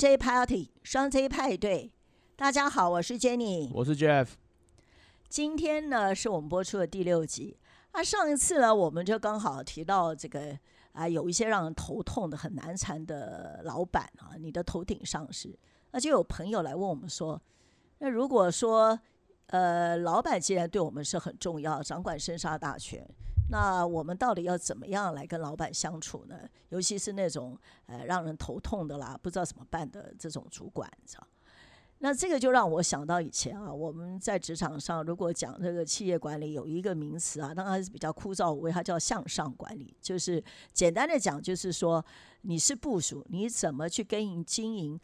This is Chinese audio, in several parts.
J Party 双 J 派对，大家好，我是 Jenny，我是 Jeff。今天呢是我们播出的第六集。啊，上一次呢，我们就刚好提到这个啊，有一些让人头痛的、很难缠的老板啊，你的头顶上是。那就有朋友来问我们说，那如果说呃，老板既然对我们是很重要，掌管生杀大权。那我们到底要怎么样来跟老板相处呢？尤其是那种呃让人头痛的啦，不知道怎么办的这种主管，知道？那这个就让我想到以前啊，我们在职场上如果讲这个企业管理，有一个名词啊，当然是比较枯燥无味，它叫向上管理。就是简单的讲，就是说你是部署，你怎么去跟经营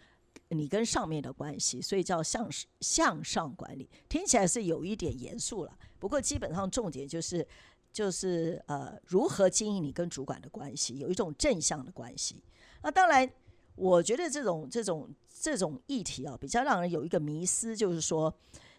你跟上面的关系，所以叫向向上管理。听起来是有一点严肃了，不过基本上重点就是。就是呃，如何经营你跟主管的关系，有一种正向的关系。那当然，我觉得这种这种这种议题啊，比较让人有一个迷思，就是说，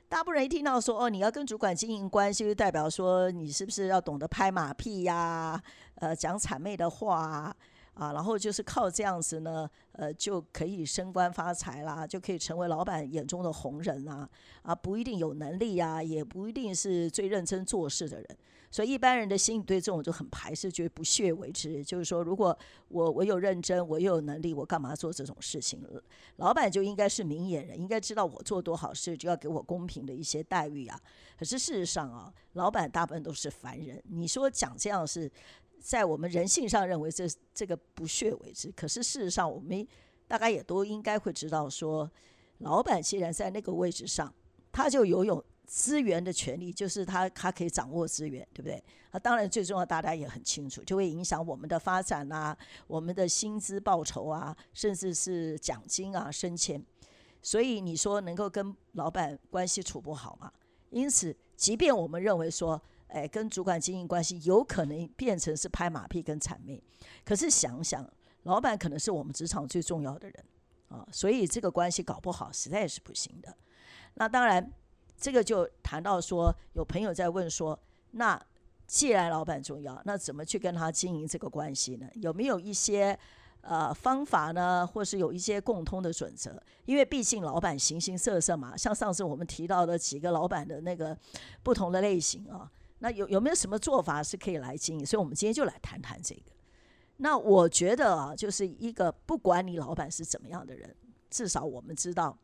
大部分人一听到说哦，你要跟主管经营关系，就代表说你是不是要懂得拍马屁呀，呃，讲谄媚的话啊，然后就是靠这样子呢，呃，就可以升官发财啦，就可以成为老板眼中的红人啦，啊，不一定有能力呀，也不一定是最认真做事的人。所以一般人的心里对这种就很排斥，觉得不屑为之。就是说，如果我我有认真，我又有能力，我干嘛做这种事情？老板就应该是明眼人，应该知道我做多好事，就要给我公平的一些待遇啊。可是事实上啊，老板大部分都是凡人。你说讲这样是在我们人性上认为这这个不屑为之，可是事实上我们大概也都应该会知道，说老板既然在那个位置上，他就拥有。资源的权利就是他，他可以掌握资源，对不对？啊，当然最重要，大家也很清楚，就会影响我们的发展啊，我们的薪资报酬啊，甚至是奖金啊、升迁。所以你说能够跟老板关系处不好嘛？因此，即便我们认为说，哎，跟主管经营关系有可能变成是拍马屁跟谄媚，可是想想，老板可能是我们职场最重要的人啊，所以这个关系搞不好实在是不行的。那当然。这个就谈到说，有朋友在问说，那既然老板重要，那怎么去跟他经营这个关系呢？有没有一些呃方法呢，或是有一些共通的准则？因为毕竟老板形形色色嘛，像上次我们提到的几个老板的那个不同的类型啊，那有有没有什么做法是可以来经营？所以我们今天就来谈谈这个。那我觉得啊，就是一个不管你老板是怎么样的人，至少我们知道。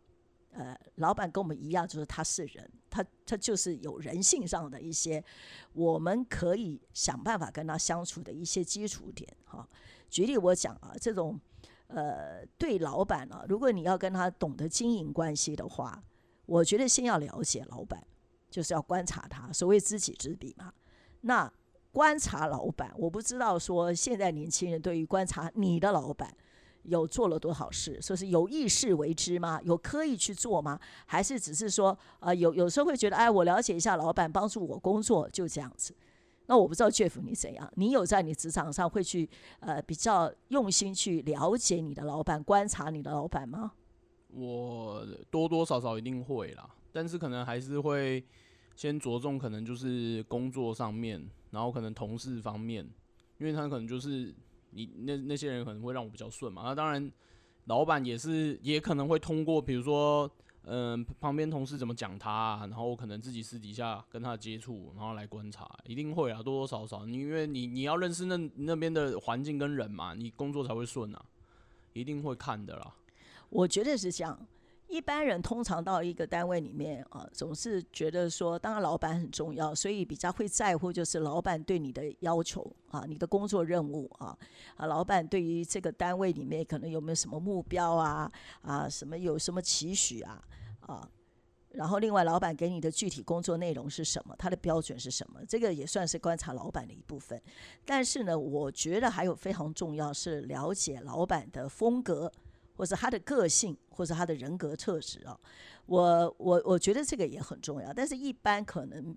呃，老板跟我们一样，就是他是人，他他就是有人性上的一些，我们可以想办法跟他相处的一些基础点哈。举例我讲啊，这种呃，对老板啊，如果你要跟他懂得经营关系的话，我觉得先要了解老板，就是要观察他，所谓知己知彼嘛。那观察老板，我不知道说现在年轻人对于观察你的老板。有做了多少事？说是有意识为之吗？有刻意去做吗？还是只是说，呃，有有时候会觉得，哎，我了解一下老板，帮助我工作，就这样子。那我不知道 Jeff 你怎样？你有在你职场上会去，呃，比较用心去了解你的老板，观察你的老板吗？我多多少少一定会啦，但是可能还是会先着重，可能就是工作上面，然后可能同事方面，因为他可能就是。你那那些人可能会让我比较顺嘛？那当然，老板也是，也可能会通过，比如说，嗯，旁边同事怎么讲他，然后可能自己私底下跟他接触，然后来观察，一定会啊，多多少少，你因为你你要认识那那边的环境跟人嘛，你工作才会顺啊，一定会看的啦。我觉得是这样。一般人通常到一个单位里面啊，总是觉得说，当然老板很重要，所以比较会在乎就是老板对你的要求啊，你的工作任务啊，啊，老板对于这个单位里面可能有没有什么目标啊，啊，什么有什么期许啊，啊，然后另外老板给你的具体工作内容是什么，他的标准是什么，这个也算是观察老板的一部分。但是呢，我觉得还有非常重要是了解老板的风格。或者他的个性，或者他的人格特质啊，我我我觉得这个也很重要。但是，一般可能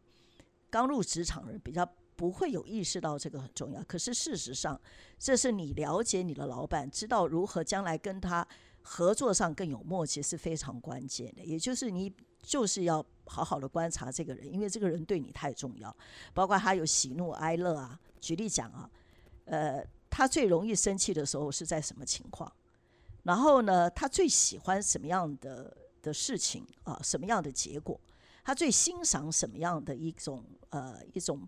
刚入职场人比较不会有意识到这个很重要。可是事实上，这是你了解你的老板，知道如何将来跟他合作上更有默契是非常关键的。也就是你就是要好好的观察这个人，因为这个人对你太重要。包括他有喜怒哀乐啊。举例讲啊，呃，他最容易生气的时候是在什么情况？然后呢，他最喜欢什么样的的事情啊？什么样的结果？他最欣赏什么样的一种呃一种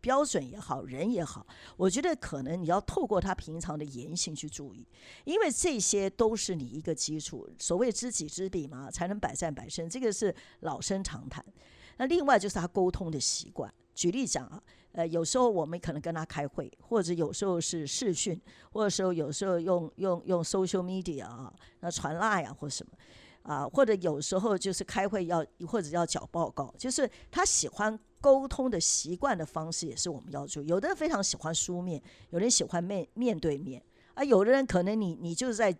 标准也好，人也好？我觉得可能你要透过他平常的言行去注意，因为这些都是你一个基础。所谓知己知彼嘛，才能百战百胜，这个是老生常谈。那另外就是他沟通的习惯。举例讲啊，呃，有时候我们可能跟他开会，或者有时候是视讯，或者说有时候用用用 social media 啊，那传拉呀或什么，啊，或者有时候就是开会要或者要缴报告，就是他喜欢沟通的习惯的方式也是我们要注意。有的人非常喜欢书面，有人喜欢面面对面，啊，有的人可能你你就是在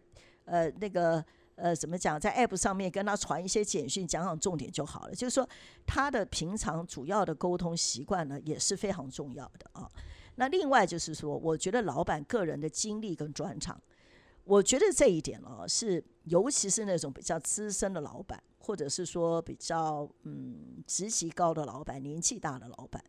呃那个。呃，怎么讲，在 App 上面跟他传一些简讯，讲讲重点就好了。就是说，他的平常主要的沟通习惯呢，也是非常重要的啊。那另外就是说，我觉得老板个人的经历跟专长，我觉得这一点哦，是尤其是那种比较资深的老板。或者是说比较嗯职级高的老板，年纪大的老板，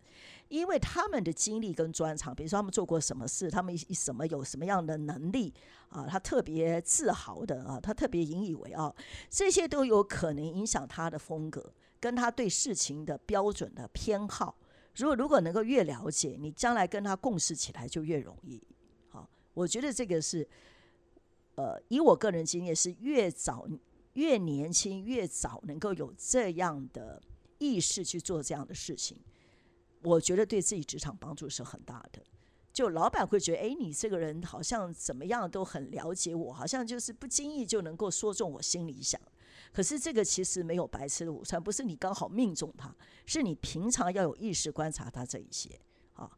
因为他们的经历跟专长，比如说他们做过什么事，他们什么有什么样的能力啊，他特别自豪的啊，他特别引以为傲，这些都有可能影响他的风格，跟他对事情的标准的偏好。如果如果能够越了解，你将来跟他共事起来就越容易。好，我觉得这个是，呃，以我个人经验是越早。越年轻越早能够有这样的意识去做这样的事情，我觉得对自己职场帮助是很大的。就老板会觉得，哎，你这个人好像怎么样都很了解我，好像就是不经意就能够说中我心里想。可是这个其实没有白吃的午餐，不是你刚好命中他，是你平常要有意识观察他这一些啊。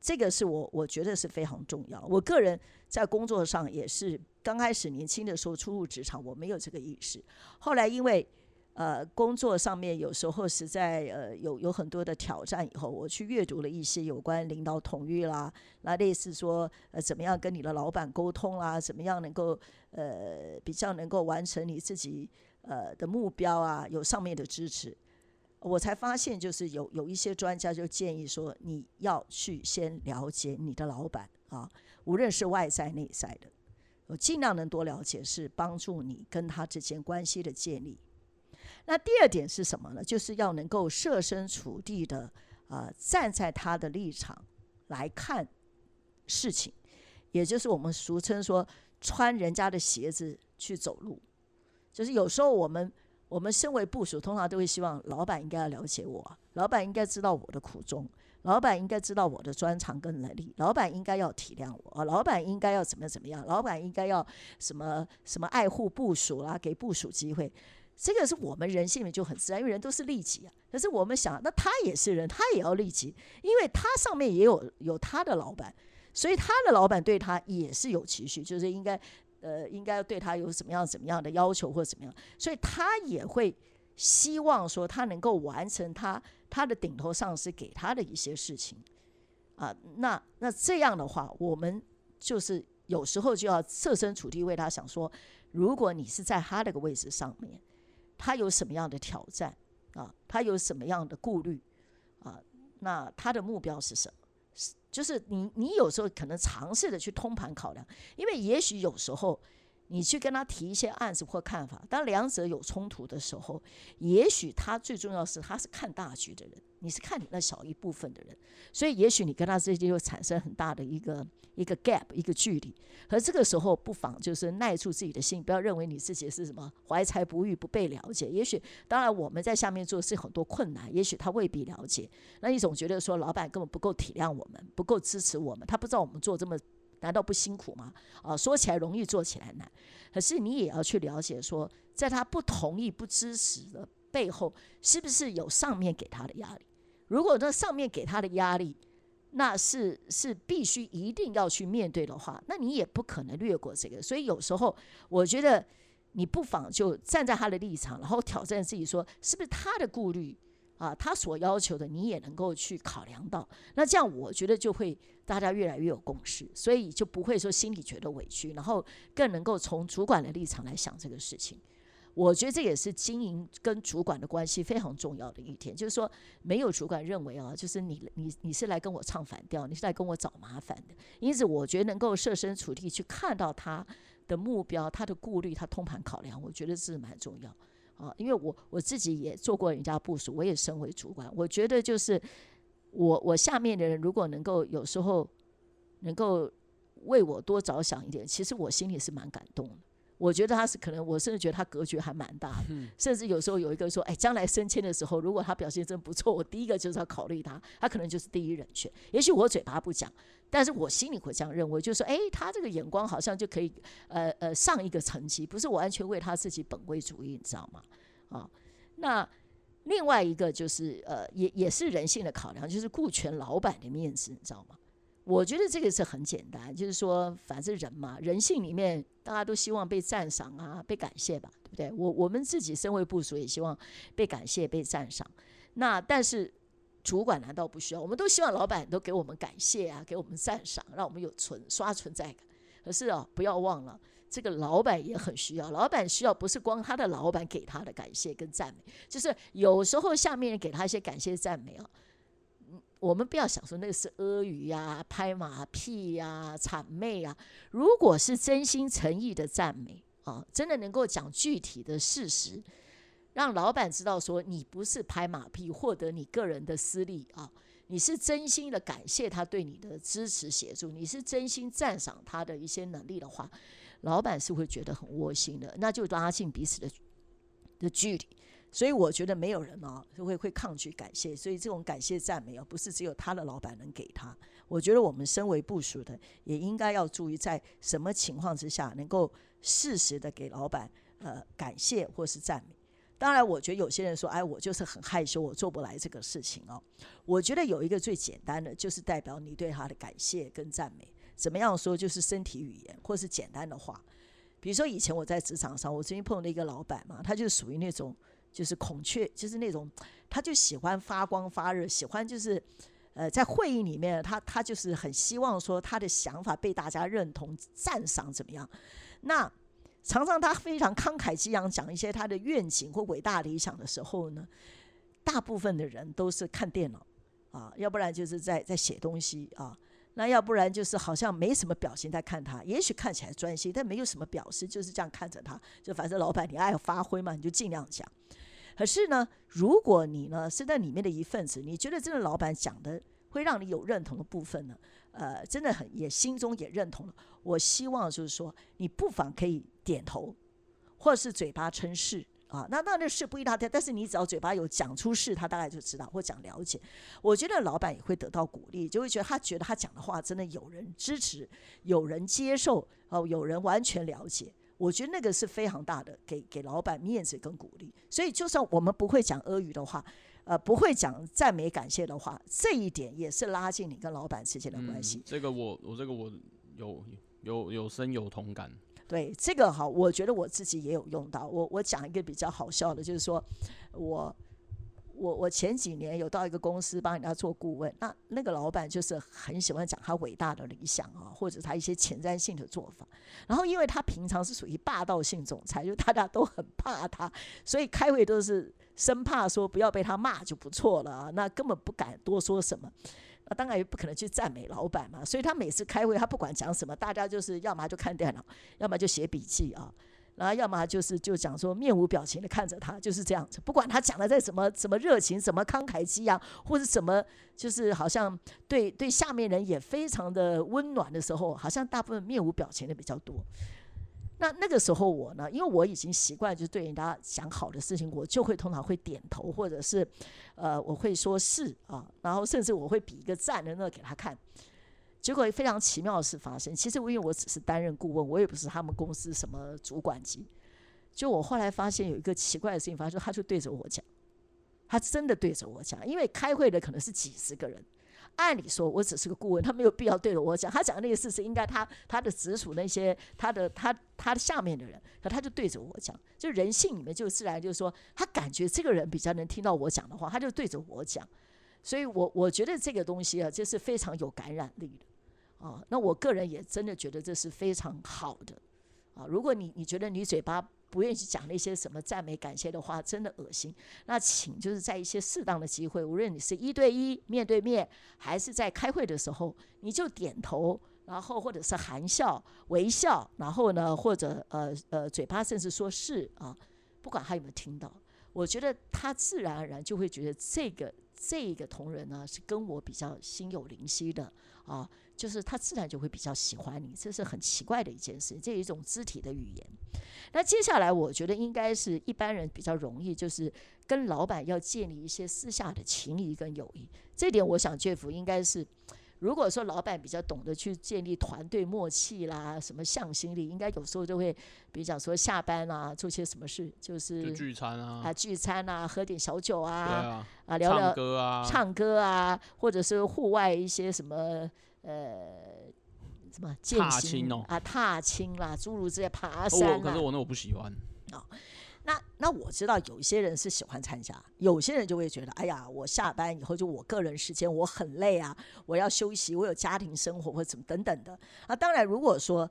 这个是我我觉得是非常重要。我个人在工作上也是刚开始年轻的时候初入职场，我没有这个意识。后来因为呃工作上面有时候实在呃有有很多的挑战，以后我去阅读了一些有关领导统御啦，那类似说呃怎么样跟你的老板沟通啦，怎么样能够呃比较能够完成你自己呃的目标啊，有上面的支持。我才发现，就是有有一些专家就建议说，你要去先了解你的老板啊，无论是外在内在的，我尽量能多了解，是帮助你跟他之间关系的建立。那第二点是什么呢？就是要能够设身处地的啊，站在他的立场来看事情，也就是我们俗称说穿人家的鞋子去走路，就是有时候我们。我们身为部属，通常都会希望老板应该要了解我，老板应该知道我的苦衷，老板应该知道我的专长跟能力，老板应该要体谅我，老板应该要怎么怎么样，老板应该要什么什么爱护部署啦，给部署机会，这个是我们人性里面就很自然，因为人都是利己啊。可是我们想，那他也是人，他也要利己，因为他上面也有有他的老板，所以他的老板对他也是有情绪，就是应该。呃，应该对他有什么样怎么样的要求或者怎么样，所以他也会希望说他能够完成他他的顶头上司给他的一些事情啊。那那这样的话，我们就是有时候就要设身处地为他想说，如果你是在他那个位置上面，他有什么样的挑战啊？他有什么样的顾虑啊？那他的目标是什么？就是你，你有时候可能尝试的去通盘考量，因为也许有时候你去跟他提一些案子或看法，当两者有冲突的时候，也许他最重要是他是看大局的人。你是看你那小一部分的人，所以也许你跟他之间就产生很大的一个一个 gap 一个距离。而这个时候不妨就是耐住自己的心，不要认为你自己是什么怀才不遇、不被了解。也许当然我们在下面做是很多困难，也许他未必了解。那你总觉得说老板根本不够体谅我们，不够支持我们，他不知道我们做这么难道不辛苦吗？啊，说起来容易，做起来难。可是你也要去了解说，在他不同意、不支持的背后，是不是有上面给他的压力？如果那上面给他的压力，那是是必须一定要去面对的话，那你也不可能略过这个。所以有时候我觉得你不妨就站在他的立场，然后挑战自己，说是不是他的顾虑啊，他所要求的你也能够去考量到。那这样我觉得就会大家越来越有共识，所以就不会说心里觉得委屈，然后更能够从主管的立场来想这个事情。我觉得这也是经营跟主管的关系非常重要的一点，就是说没有主管认为啊，就是你你你是来跟我唱反调，你是来跟我找麻烦的。因此，我觉得能够设身处地去看到他的目标、他的顾虑、他通盘考量，我觉得是蛮重要啊。因为我我自己也做过人家部署，我也身为主管，我觉得就是我我下面的人如果能够有时候能够为我多着想一点，其实我心里是蛮感动的。我觉得他是可能，我甚至觉得他格局还蛮大的，甚至有时候有一个说，哎，将来升迁的时候，如果他表现真不错，我第一个就是要考虑他，他可能就是第一人选。也许我嘴巴不讲，但是我心里会这样认为，就是说，哎，他这个眼光好像就可以，呃呃，上一个层级，不是完全为他自己本位主义，你知道吗？啊，那另外一个就是，呃，也也是人性的考量，就是顾全老板的面子，你知道吗？我觉得这个是很简单，就是说，反正人嘛，人性里面大家都希望被赞赏啊，被感谢吧，对不对？我我们自己身为部属，也希望被感谢、被赞赏。那但是主管难道不需要？我们都希望老板都给我们感谢啊，给我们赞赏，让我们有存刷存在感。可是哦，不要忘了，这个老板也很需要。老板需要不是光他的老板给他的感谢跟赞美，就是有时候下面给他一些感谢赞美啊。我们不要想说那个是阿谀呀、拍马屁呀、谄媚啊。如果是真心诚意的赞美啊，真的能够讲具体的事实，让老板知道说你不是拍马屁获得你个人的私利啊，你是真心的感谢他对你的支持协助，你是真心赞赏他的一些能力的话，老板是会觉得很窝心的，那就拉近彼此的的距离。所以我觉得没有人啊会会抗拒感谢，所以这种感谢赞美啊，不是只有他的老板能给他。我觉得我们身为部署的，也应该要注意在什么情况之下能够适时的给老板呃感谢或是赞美。当然，我觉得有些人说，哎，我就是很害羞，我做不来这个事情哦。我觉得有一个最简单的，就是代表你对他的感谢跟赞美。怎么样说？就是身体语言或是简单的话。比如说以前我在职场上，我曾经碰到一个老板嘛，他就属于那种。就是孔雀，就是那种，他就喜欢发光发热，喜欢就是，呃，在会议里面，他他就是很希望说他的想法被大家认同、赞赏，怎么样？那常常他非常慷慨激昂讲一些他的愿景或伟大理想的时候呢，大部分的人都是看电脑啊，要不然就是在在写东西啊，那要不然就是好像没什么表情在看他，也许看起来专心，但没有什么表示，就是这样看着他，就反正老板你爱发挥嘛，你就尽量讲。可是呢，如果你呢是在里面的一份子，你觉得这个老板讲的会让你有认同的部分呢？呃，真的很也心中也认同了。我希望就是说，你不妨可以点头，或是嘴巴称是啊。那那那是不一大但是你只要嘴巴有讲出事，他大概就知道或讲了解。我觉得老板也会得到鼓励，就会觉得他觉得他讲的话真的有人支持，有人接受哦，有人完全了解。我觉得那个是非常大的，给给老板面子跟鼓励。所以，就算我们不会讲阿谀的话，呃，不会讲赞美感谢的话，这一点也是拉近你跟老板之间的关系。这个我我这个我有有有深有同感。对这个好，我觉得我自己也有用到。我我讲一个比较好笑的，就是说我。我我前几年有到一个公司帮人家做顾问，那那个老板就是很喜欢讲他伟大的理想啊，或者他一些前瞻性的做法。然后因为他平常是属于霸道性总裁，就大家都很怕他，所以开会都是生怕说不要被他骂就不错了啊，那根本不敢多说什么。那当然也不可能去赞美老板嘛，所以他每次开会，他不管讲什么，大家就是要么就看电脑，要么就写笔记啊。然后要么就是就讲说面无表情的看着他，就是这样子，不管他讲的再怎么怎么热情，怎么慷慨激昂，或者怎么就是好像对对下面人也非常的温暖的时候，好像大部分面无表情的比较多。那那个时候我呢，因为我已经习惯就对人家讲好的事情，我就会通常会点头，或者是呃我会说是啊，然后甚至我会比一个赞的那给他看。结果非常奇妙的事发生。其实因为我只是担任顾问，我也不是他们公司什么主管级。就我后来发现有一个奇怪的事情发生，他就对着我讲，他真的对着我讲。因为开会的可能是几十个人，按理说我只是个顾问，他没有必要对着我讲。他讲的那个事是应该他他的直属那些他的他他的下面的人，可他就对着我讲。就人性里面就自然就是说，他感觉这个人比较能听到我讲的话，他就对着我讲。所以我我觉得这个东西啊，这是非常有感染力的。啊，那我个人也真的觉得这是非常好的，啊，如果你你觉得你嘴巴不愿意去讲那些什么赞美感谢的话，真的恶心，那请就是在一些适当的机会，无论你是一对一面对面，还是在开会的时候，你就点头，然后或者是含笑微笑，然后呢，或者呃呃嘴巴甚至说是啊，不管他有没有听到，我觉得他自然而然就会觉得这个这个同仁呢是跟我比较心有灵犀的啊，就是他自然就会比较喜欢你，这是很奇怪的一件事，这一种肢体的语言。那接下来我觉得应该是一般人比较容易，就是跟老板要建立一些私下的情谊跟友谊，这点我想 Jeff 应该是。如果说老板比较懂得去建立团队默契啦，什么向心力，应该有时候就会，比较说下班啊，做些什么事，就是聚餐啊，啊聚餐啊，喝点小酒啊，啊，啊聊聊唱歌啊，唱歌啊，或者是户外一些什么呃什么健行啊，踏青啦，诸如这些爬山可是我那我不喜欢。啊。那那我知道有一些人是喜欢参加，有些人就会觉得，哎呀，我下班以后就我个人时间，我很累啊，我要休息，我有家庭生活或怎么等等的啊。当然，如果说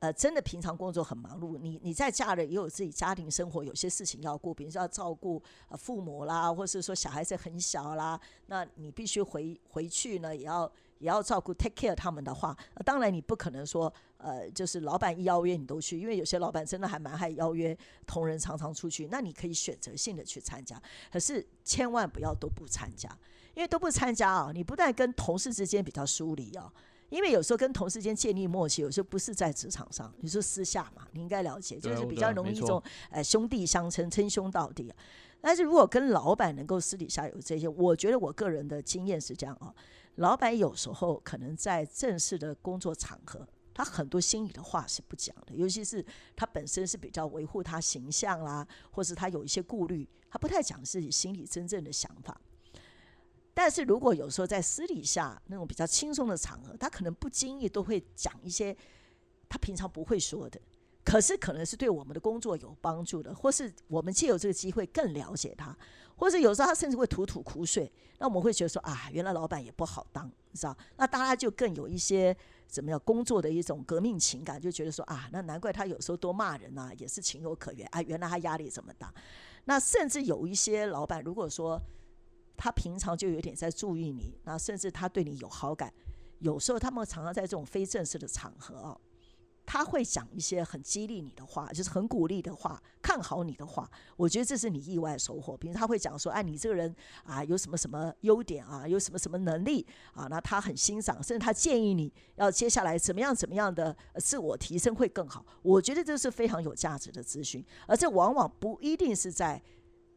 呃真的平常工作很忙碌，你你在家里也有自己家庭生活，有些事情要顾，比如说要照顾呃父母啦，或是说小孩子很小啦，那你必须回回去呢，也要。也要照顾 take care 他们的话，当然你不可能说，呃，就是老板一邀约你都去，因为有些老板真的还蛮爱邀约同仁常常出去，那你可以选择性的去参加，可是千万不要都不参加，因为都不参加啊，你不但跟同事之间比较疏离啊，因为有时候跟同事间建立默契，有时候不是在职场上，你说私下嘛，你应该了解，就是比较容易一种呃兄弟相称，称兄道弟。啊但是如果跟老板能够私底下有这些，我觉得我个人的经验是这样啊。老板有时候可能在正式的工作场合，他很多心里的话是不讲的，尤其是他本身是比较维护他形象啦，或是他有一些顾虑，他不太讲自己心里真正的想法。但是如果有时候在私底下那种比较轻松的场合，他可能不经意都会讲一些他平常不会说的。可是可能是对我们的工作有帮助的，或是我们借由这个机会更了解他，或者有时候他甚至会吐吐苦水，那我们会觉得说啊，原来老板也不好当，你知道？那大家就更有一些怎么样工作的一种革命情感，就觉得说啊，那难怪他有时候多骂人啊，也是情有可原啊。原来他压力这么大，那甚至有一些老板，如果说他平常就有点在注意你，那甚至他对你有好感，有时候他们常常在这种非正式的场合啊。他会讲一些很激励你的话，就是很鼓励的话，看好你的话。我觉得这是你意外收获。比如他会讲说：“哎，你这个人啊，有什么什么优点啊，有什么什么能力啊？”那他很欣赏，甚至他建议你要接下来怎么样怎么样的自我提升会更好。我觉得这是非常有价值的资讯，而这往往不一定是在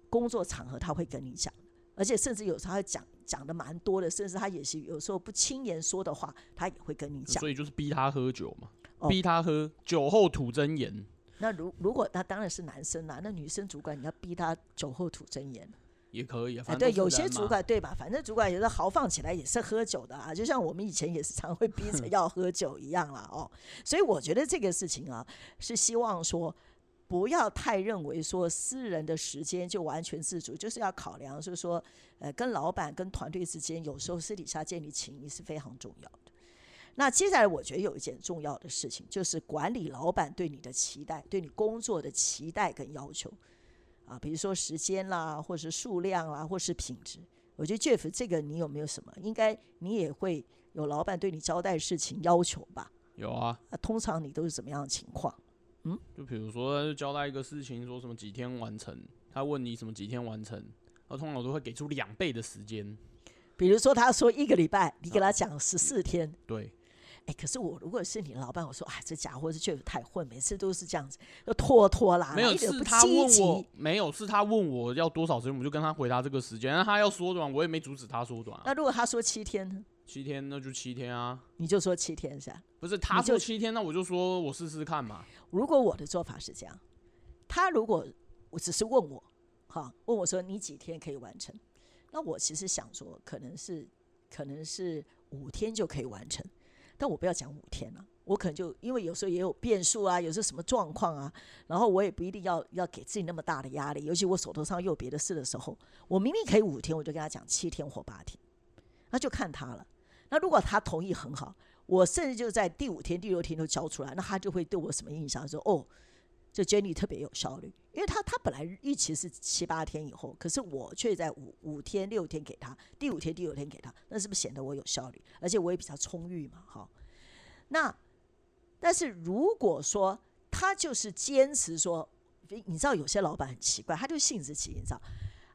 工作场合他会跟你讲，而且甚至有时候他讲讲的蛮多的，甚至他也是有时候不轻言说的话，他也会跟你讲。所以就是逼他喝酒嘛。逼他喝酒后吐真言。那如如果他当然是男生啦，那女生主管你要逼他酒后吐真言也可以啊。对，有些主管对吧？反正主管有的豪放起来也是喝酒的啊，就像我们以前也是常会逼着 要喝酒一样啦。哦。所以我觉得这个事情啊，是希望说不要太认为说私人的时间就完全自主，就是要考量，就是说呃，跟老板跟团队之间有时候私底下建立情谊是非常重要的。那接下来，我觉得有一件重要的事情，就是管理老板对你的期待，对你工作的期待跟要求，啊，比如说时间啦，或是数量啦，或是品质。我觉得 Jeff 这个你有没有什么？应该你也会有老板对你交代事情要求吧？有啊。那通常你都是怎么样的情况？嗯，就比如说就交代一个事情，说什么几天完成，他问你什么几天完成，他通常我都会给出两倍的时间。比如说他说一个礼拜，你给他讲十四天。对。哎，可是我如果是你老板，我说，哎，这家伙是确实太混，每次都是这样子，要拖拖拉拉，没有是他问我，没有是他问我要多少时间，我就跟他回答这个时间。那他要缩短，我也没阻止他缩短。那如果他说七天呢？七天那就七天啊，你就说七天是吧？不是他说七天，那我就说我试试看嘛。如果我的做法是这样，他如果我只是问我，哈，问我说你几天可以完成？那我其实想说，可能是可能是五天就可以完成。但我不要讲五天了，我可能就因为有时候也有变数啊，有时候什么状况啊，然后我也不一定要要给自己那么大的压力，尤其我手头上又有别的事的时候，我明明可以五天，我就跟他讲七天或八天，那就看他了。那如果他同意很好，我甚至就在第五天、第六天都交出来，那他就会对我什么印象？说哦。这 Jenny 特别有效率，因为他他本来预期是七八天以后，可是我却在五五天六天给他，第五天第六天给他，那是不是显得我有效率？而且我也比较充裕嘛，哈。那但是如果说他就是坚持说，你知道有些老板很奇怪，他就性子急，你知道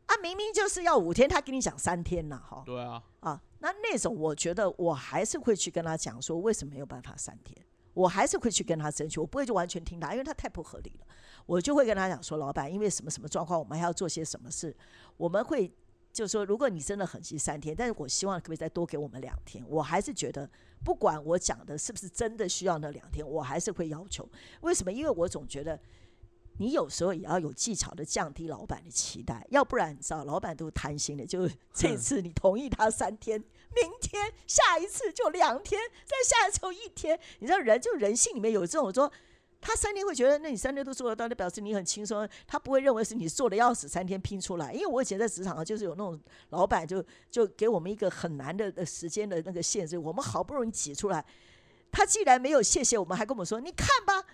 啊，明明就是要五天，他跟你讲三天了，哈。对啊。啊，那那种我觉得我还是会去跟他讲说，为什么没有办法三天？我还是会去跟他争取，我不会就完全听他，因为他太不合理了。我就会跟他讲说，老板，因为什么什么状况，我们还要做些什么事，我们会就说，如果你真的很急三天，但是我希望可不可以再多给我们两天？我还是觉得，不管我讲的是不是真的需要那两天，我还是会要求。为什么？因为我总觉得。你有时候也要有技巧的降低老板的期待，要不然你知道老板都贪心的，就 这次你同意他三天，明天下一次就两天，再下一次就一天。你知道人就人性里面有这种说，他三天会觉得那你三天都做得到，那表示你很轻松，他不会认为是你做的要死，三天拼出来。因为我以前在职场上就是有那种老板就就给我们一个很难的的时间的那个限制，我们好不容易挤出来，他既然没有谢谢我们，还跟我们说，你看吧。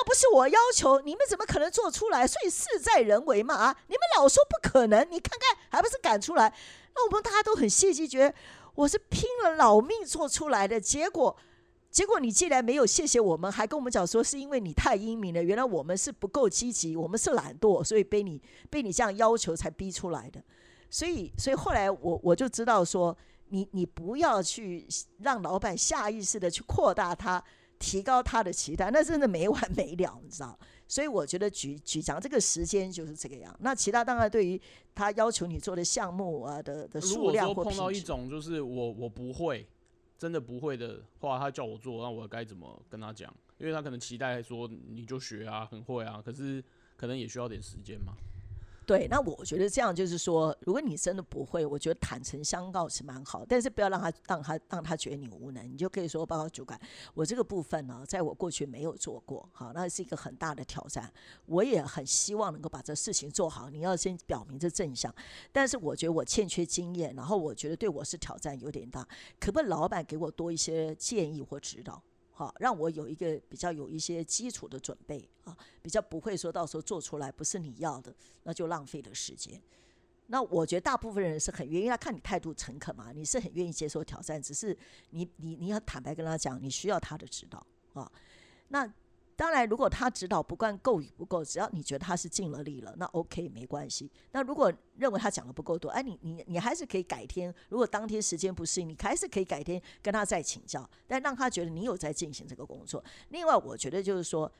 要不是我要求，你们怎么可能做出来？所以事在人为嘛啊！你们老说不可能，你看看还不是赶出来？那我们大家都很谢谢，觉得我是拼了老命做出来的。结果，结果你既然没有谢谢我们，还跟我们讲说是因为你太英明了。原来我们是不够积极，我们是懒惰，所以被你被你这样要求才逼出来的。所以，所以后来我我就知道说，你你不要去让老板下意识的去扩大他。提高他的期待，那真的没完没了，你知道？所以我觉得举举讲这个时间就是这个样。那其他当然对于他要求你做的项目啊的的数量或碰到一种就是我我不会，真的不会的话，他叫我做，那我该怎么跟他讲？因为他可能期待说你就学啊，很会啊，可是可能也需要点时间嘛。对，那我觉得这样就是说，如果你真的不会，我觉得坦诚相告是蛮好，但是不要让他让他让他觉得你无能，你就可以说报告主管，我这个部分呢，在我过去没有做过，好，那是一个很大的挑战，我也很希望能够把这事情做好。你要先表明这正向，但是我觉得我欠缺经验，然后我觉得对我是挑战有点大，可不可以老板给我多一些建议或指导？好，让我有一个比较有一些基础的准备啊，比较不会说到时候做出来不是你要的，那就浪费了时间。那我觉得大部分人是很愿意，他看你态度诚恳嘛，你是很愿意接受挑战，只是你你你要坦白跟他讲，你需要他的指导啊。那。当然，如果他指导不惯够与不够，只要你觉得他是尽了力了，那 OK 没关系。那如果认为他讲的不够多，哎，你你你还是可以改天。如果当天时间不适应，你还是可以改天跟他再请教，但让他觉得你有在进行这个工作。另外，我觉得就是说。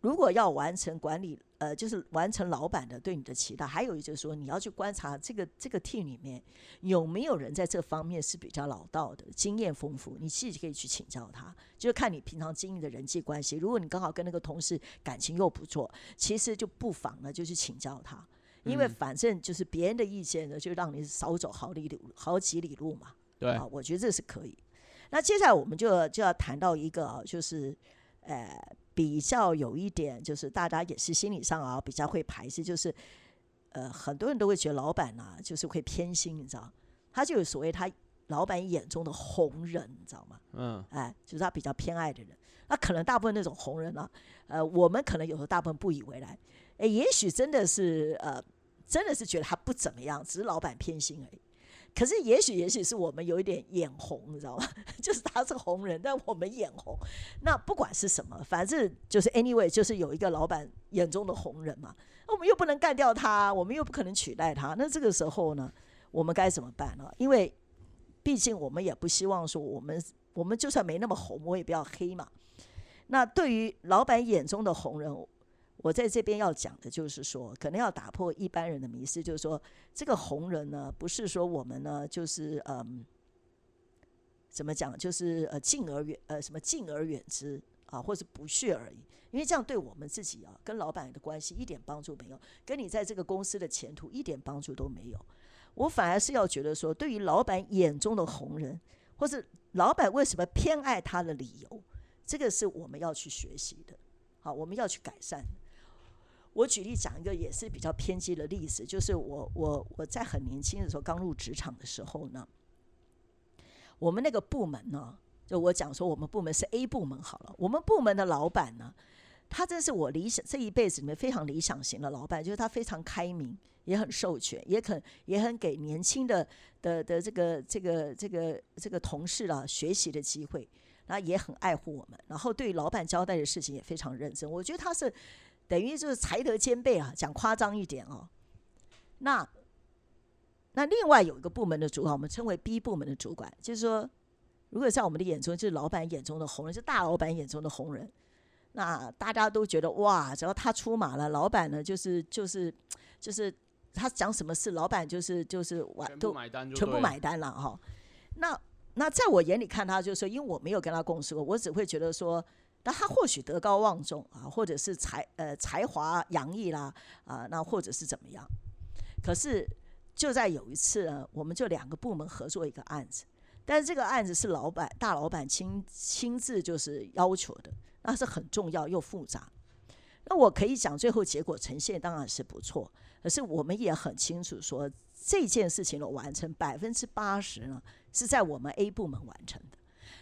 如果要完成管理，呃，就是完成老板的对你的期待，还有一就是说，你要去观察这个这个 team 里面有没有人在这方面是比较老道的，经验丰富，你自己可以去请教他。就是看你平常经营的人际关系，如果你刚好跟那个同事感情又不错，其实就不妨呢就去请教他，因为反正就是别人的意见呢，就让你少走好里路好几里路嘛。对啊，我觉得这是可以。那接下来我们就就要谈到一个，就是呃。比较有一点，就是大家也是心理上啊比较会排斥，就是呃很多人都会觉得老板呢就是会偏心，你知道，他就有所谓他老板眼中的红人，你知道吗？嗯，哎，就是他比较偏爱的人。那可能大部分那种红人呢，呃，我们可能有时候大部分不以为然，哎，也许真的是呃真的是觉得他不怎么样，只是老板偏心而已。可是，也许，也许是我们有一点眼红，你知道吗？就是他是红人，但我们眼红。那不管是什么，反正就是 anyway，就是有一个老板眼中的红人嘛。我们又不能干掉他，我们又不可能取代他。那这个时候呢，我们该怎么办呢？因为毕竟我们也不希望说，我们我们就算没那么红，我也不要黑嘛。那对于老板眼中的红人。我在这边要讲的就是说，可能要打破一般人的迷思，就是说，这个红人呢，不是说我们呢，就是嗯，怎么讲，就是呃，敬而远呃，什么敬而远之啊，或者不屑而已。因为这样对我们自己啊，跟老板的关系一点帮助没有，跟你在这个公司的前途一点帮助都没有。我反而是要觉得说，对于老板眼中的红人，或是老板为什么偏爱他的理由，这个是我们要去学习的，好，我们要去改善。我举例讲一个也是比较偏激的例子，就是我我我在很年轻的时候刚入职场的时候呢，我们那个部门呢，就我讲说我们部门是 A 部门好了，我们部门的老板呢，他真是我理想这一辈子里面非常理想型的老板，就是他非常开明，也很授权，也肯也很给年轻的的的这个这个这个这个同事啊学习的机会。然后也很爱护我们，然后对老板交代的事情也非常认真。我觉得他是等于就是才德兼备啊，讲夸张一点哦。那那另外有一个部门的主管，我们称为 B 部门的主管，就是说，如果在我们的眼中，就是老板眼中的红人，是大老板眼中的红人。那大家都觉得哇，只要他出马了，老板呢就是就是就是他讲什么事，老板就是就是完都买单，全部买单了哈。那那在我眼里看他，就是说，因为我没有跟他共事过，我只会觉得说，那他或许德高望重啊，或者是才呃才华洋溢啦啊，那或者是怎么样。可是就在有一次呢，我们就两个部门合作一个案子，但是这个案子是老板大老板亲亲自就是要求的。那是很重要又复杂，那我可以讲，最后结果呈现当然是不错，可是我们也很清楚说，这件事情的完成百分之八十呢是在我们 A 部门完成的，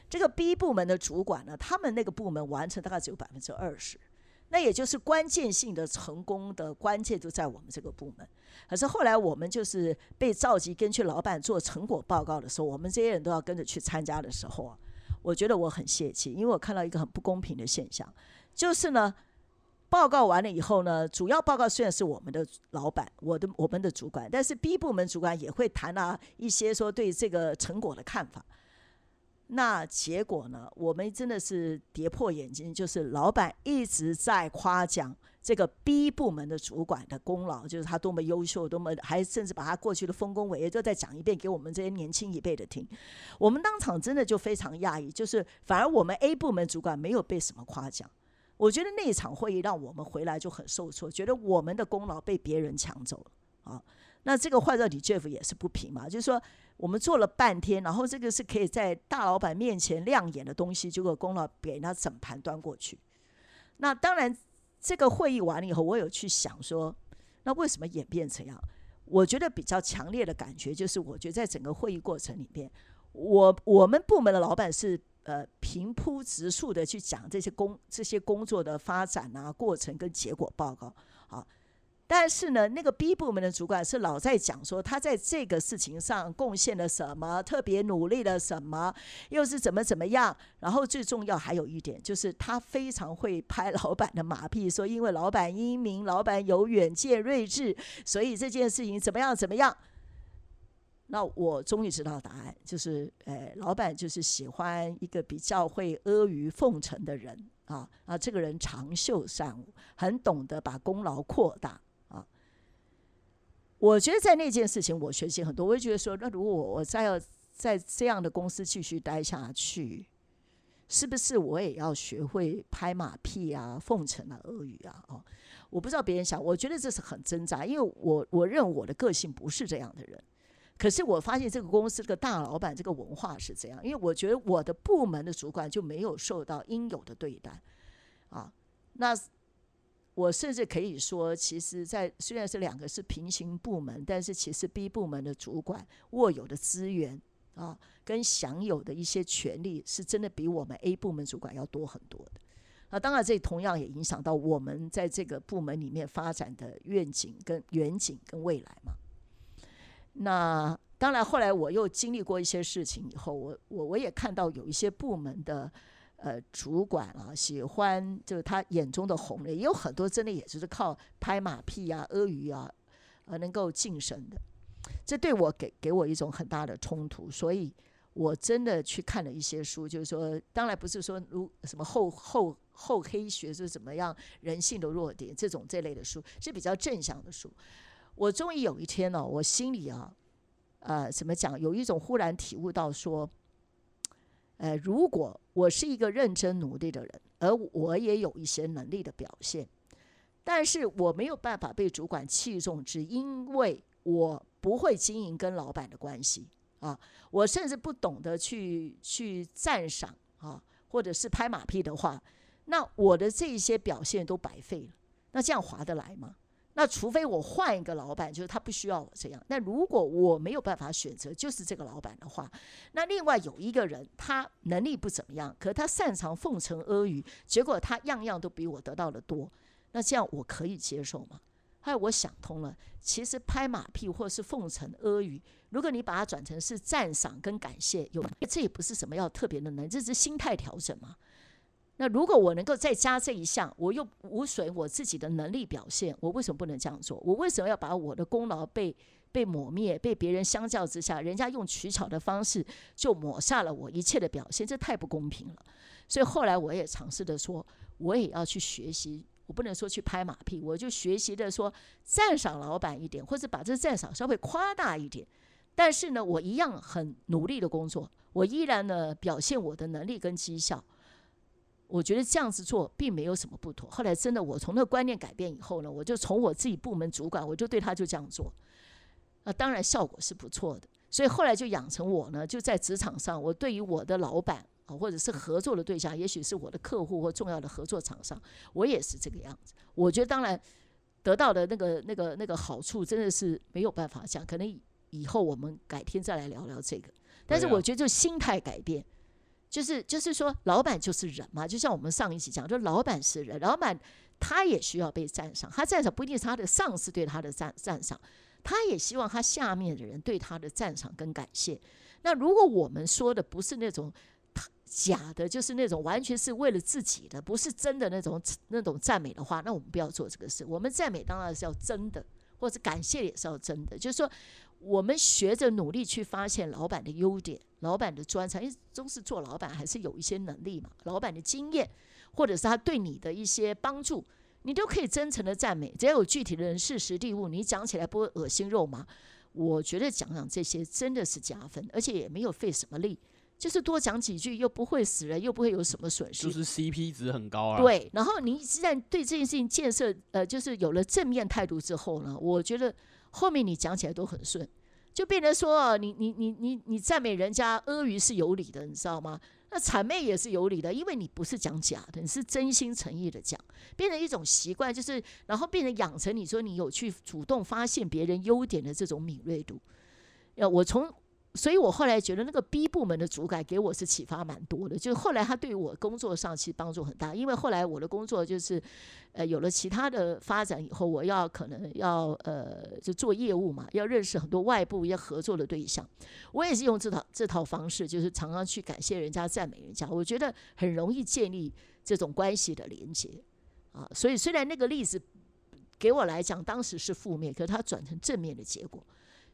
这个 B 部门的主管呢，他们那个部门完成大概只有百分之二十，那也就是关键性的成功的关键就在我们这个部门，可是后来我们就是被召集跟去老板做成果报告的时候，我们这些人都要跟着去参加的时候。我觉得我很泄气，因为我看到一个很不公平的现象，就是呢，报告完了以后呢，主要报告虽然是我们的老板，我的我们的主管，但是 B 部门主管也会谈啊一些说对这个成果的看法。那结果呢，我们真的是跌破眼镜，就是老板一直在夸奖。这个 B 部门的主管的功劳，就是他多么优秀，多么还甚至把他过去的丰功伟业都再讲一遍给我们这些年轻一辈的听。我们当场真的就非常讶异，就是反而我们 A 部门主管没有被什么夸奖。我觉得那一场会议让我们回来就很受挫，觉得我们的功劳被别人抢走了啊。那这个坏到底 Jeff 也是不平嘛？就是说我们做了半天，然后这个是可以在大老板面前亮眼的东西，结果功劳给他整盘端过去。那当然。这个会议完了以后，我有去想说，那为什么演变成这样？我觉得比较强烈的感觉就是，我觉得在整个会议过程里边，我我们部门的老板是呃平铺直述的去讲这些工这些工作的发展啊、过程跟结果报告，好。但是呢，那个 B 部门的主管是老在讲说他在这个事情上贡献了什么，特别努力了什么，又是怎么怎么样。然后最重要还有一点，就是他非常会拍老板的马屁，说因为老板英明，老板有远见睿智，所以这件事情怎么样怎么样。那我终于知道答案，就是，呃，老板就是喜欢一个比较会阿谀奉承的人啊啊，这个人长袖善舞，很懂得把功劳扩大。我觉得在那件事情，我学习很多。我也觉得说，那如果我再要在这样的公司继续待下去，是不是我也要学会拍马屁啊、奉承啊、阿谀啊？哦，我不知道别人想，我觉得这是很挣扎，因为我我认为我的个性不是这样的人。可是我发现这个公司这个大老板这个文化是这样，因为我觉得我的部门的主管就没有受到应有的对待啊。那。我甚至可以说，其实，在虽然是两个是平行部门，但是其实 B 部门的主管握有的资源啊，跟享有的一些权利，是真的比我们 A 部门主管要多很多的。那当然，这同样也影响到我们在这个部门里面发展的愿景、跟远景、跟未来嘛。那当然，后来我又经历过一些事情以后，我我我也看到有一些部门的。呃，主管啊，喜欢就是他眼中的红人，也有很多真的也就是靠拍马屁啊、阿谀啊，呃，能够晋升的。这对我给给我一种很大的冲突，所以我真的去看了一些书，就是说，当然不是说如什么厚厚厚黑学是怎么样人性的弱点这种这类的书，是比较正向的书。我终于有一天呢，我心里啊，呃，怎么讲，有一种忽然体悟到说。呃，如果我是一个认真努力的人，而我也有一些能力的表现，但是我没有办法被主管器重，只因为我不会经营跟老板的关系啊，我甚至不懂得去去赞赏啊，或者是拍马屁的话，那我的这些表现都白费了，那这样划得来吗？那除非我换一个老板，就是他不需要我这样。那如果我没有办法选择，就是这个老板的话，那另外有一个人，他能力不怎么样，可他擅长奉承阿谀，结果他样样都比我得到的多，那这样我可以接受吗？后来我想通了，其实拍马屁或是奉承阿谀，如果你把它转成是赞赏跟感谢，有这也不是什么要特别的能，这是心态调整嘛。那如果我能够再加这一项，我又无损我自己的能力表现，我为什么不能这样做？我为什么要把我的功劳被被抹灭？被别人相较之下，人家用取巧的方式就抹下了我一切的表现，这太不公平了。所以后来我也尝试的说，我也要去学习，我不能说去拍马屁，我就学习的说赞赏老板一点，或者把这赞赏稍微夸大一点。但是呢，我一样很努力的工作，我依然呢表现我的能力跟绩效。我觉得这样子做并没有什么不妥。后来真的，我从那个观念改变以后呢，我就从我自己部门主管，我就对他就这样做。啊，当然效果是不错的。所以后来就养成我呢，就在职场上，我对于我的老板啊，或者是合作的对象，也许是我的客户或重要的合作厂商，我也是这个样子。我觉得当然得到的那个那个那个好处，真的是没有办法讲。可能以后我们改天再来聊聊这个。但是我觉得就心态改变。就是就是说，老板就是人嘛，就像我们上一期讲，就老板是人，老板他也需要被赞赏，他赞赏不一定是他的上司对他的赞赞赏，他也希望他下面的人对他的赞赏跟感谢。那如果我们说的不是那种假的，就是那种完全是为了自己的，不是真的那种那种赞美的话，那我们不要做这个事。我们赞美当然是要真的，或者感谢也是要真的，就是说。我们学着努力去发现老板的优点，老板的专长，因为都是做老板，还是有一些能力嘛。老板的经验，或者是他对你的一些帮助，你都可以真诚的赞美。只要有具体的人事实地物，你讲起来不会恶心肉麻。我觉得讲讲这些真的是加分，而且也没有费什么力，就是多讲几句，又不会死人，又不会有什么损失，就是 CP 值很高啊。对，然后你一旦对这件事情建设，呃，就是有了正面态度之后呢，我觉得。后面你讲起来都很顺，就变成说，你你你你你赞美人家阿谀是有理的，你知道吗？那谄媚也是有理的，因为你不是讲假的，你是真心诚意的讲，变成一种习惯，就是然后变成养成你说你有去主动发现别人优点的这种敏锐度。要我从。所以我后来觉得那个 B 部门的主管给我是启发蛮多的，就是后来他对我工作上其实帮助很大，因为后来我的工作就是，呃，有了其他的发展以后，我要可能要呃就做业务嘛，要认识很多外部要合作的对象，我也是用这套这套方式，就是常常去感谢人家、赞美人家，我觉得很容易建立这种关系的连接啊。所以虽然那个例子给我来讲当时是负面，可是它转成正面的结果。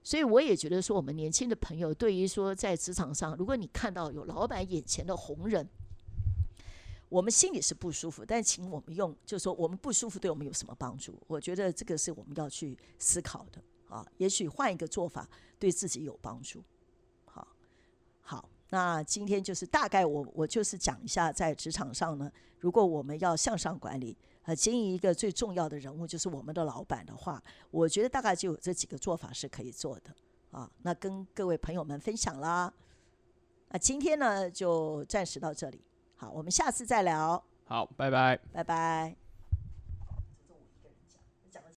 所以我也觉得说，我们年轻的朋友对于说在职场上，如果你看到有老板眼前的红人，我们心里是不舒服，但请我们用，就是说我们不舒服对我们有什么帮助？我觉得这个是我们要去思考的啊。也许换一个做法对自己有帮助。好，好，那今天就是大概我我就是讲一下在职场上呢，如果我们要向上管理。呃，经营一个最重要的人物就是我们的老板的话，我觉得大概就有这几个做法是可以做的啊。那跟各位朋友们分享啦。那今天呢，就暂时到这里。好，我们下次再聊。好，拜拜。拜拜。